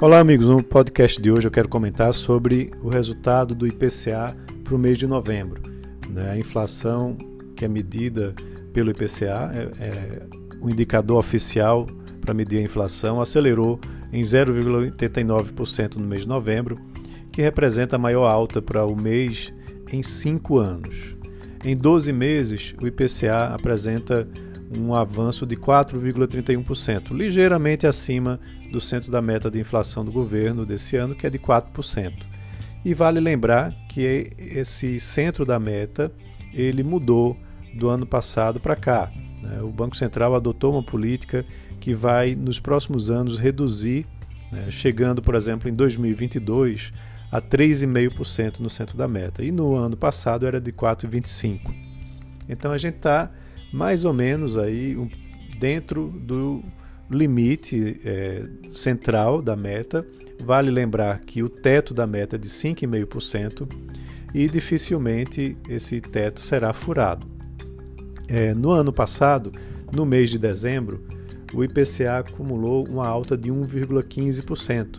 Olá, amigos. No podcast de hoje eu quero comentar sobre o resultado do IPCA para o mês de novembro. Né? A inflação que é medida pelo IPCA, é, é o indicador oficial para medir a inflação, acelerou em 0,89% no mês de novembro, que representa a maior alta para o mês em cinco anos. Em 12 meses, o IPCA apresenta um avanço de 4,31%, ligeiramente acima do centro da meta de inflação do governo desse ano, que é de 4%. E vale lembrar que esse centro da meta ele mudou do ano passado para cá. Né? O Banco Central adotou uma política que vai, nos próximos anos, reduzir, né? chegando, por exemplo, em 2022 a 3,5% no centro da meta. E no ano passado era de 4,25%. Então a gente está mais ou menos aí dentro do limite é, central da meta. Vale lembrar que o teto da meta é de 5,5% e dificilmente esse teto será furado. É, no ano passado, no mês de dezembro, o IPCA acumulou uma alta de 1,15%.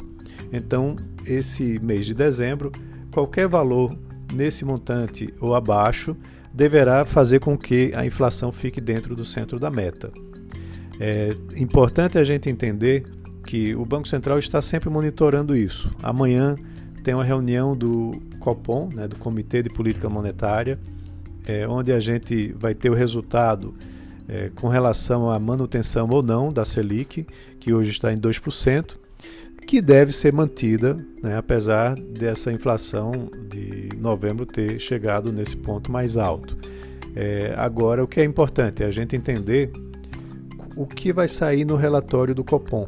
Então, esse mês de dezembro, qualquer valor nesse montante ou abaixo deverá fazer com que a inflação fique dentro do centro da meta. É importante a gente entender que o Banco Central está sempre monitorando isso. Amanhã tem uma reunião do COPOM, né, do Comitê de Política Monetária, é, onde a gente vai ter o resultado é, com relação à manutenção ou não da Selic, que hoje está em 2%, que deve ser mantida, né, apesar dessa inflação de novembro ter chegado nesse ponto mais alto. É, agora, o que é importante é a gente entender o que vai sair no relatório do Copom.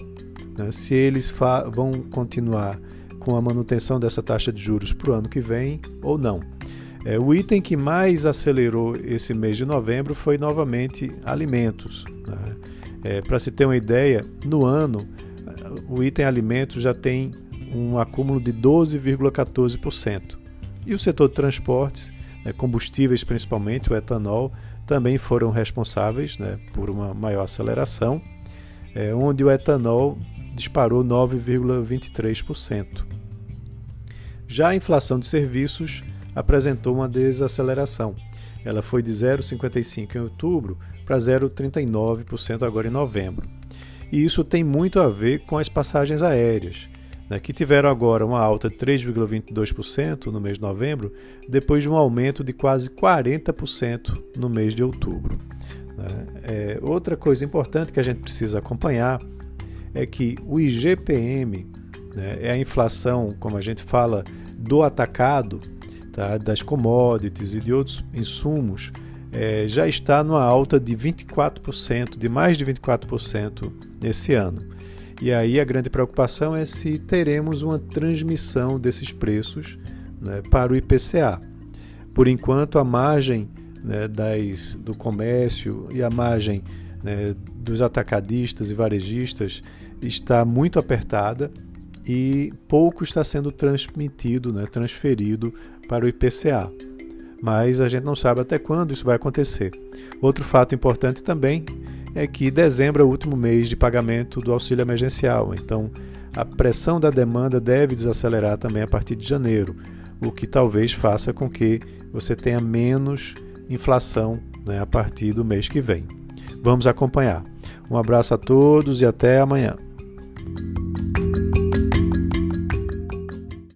Né, se eles vão continuar com a manutenção dessa taxa de juros para o ano que vem ou não. É, o item que mais acelerou esse mês de novembro foi novamente alimentos. Né? É, para se ter uma ideia, no ano o item alimentos já tem um acúmulo de 12,14%. E o setor de transportes, né, combustíveis principalmente, o etanol, também foram responsáveis né, por uma maior aceleração, é, onde o etanol disparou 9,23%. Já a inflação de serviços apresentou uma desaceleração. Ela foi de 0,55% em outubro para 0,39% agora em novembro e isso tem muito a ver com as passagens aéreas, né, que tiveram agora uma alta de 3,22% no mês de novembro, depois de um aumento de quase 40% no mês de outubro. Né. É, outra coisa importante que a gente precisa acompanhar é que o IGPM né, é a inflação, como a gente fala, do atacado, tá, das commodities e de outros insumos é, já está numa alta de 24%, de mais de 24% nesse ano. E aí a grande preocupação é se teremos uma transmissão desses preços né, para o IPCA. Por enquanto, a margem né, das, do comércio e a margem né, dos atacadistas e varejistas está muito apertada e pouco está sendo transmitido, né, transferido para o IPCA mas a gente não sabe até quando isso vai acontecer. Outro fato importante também é que dezembro é o último mês de pagamento do auxílio emergencial, então a pressão da demanda deve desacelerar também a partir de janeiro, o que talvez faça com que você tenha menos inflação né, a partir do mês que vem. Vamos acompanhar. Um abraço a todos e até amanhã.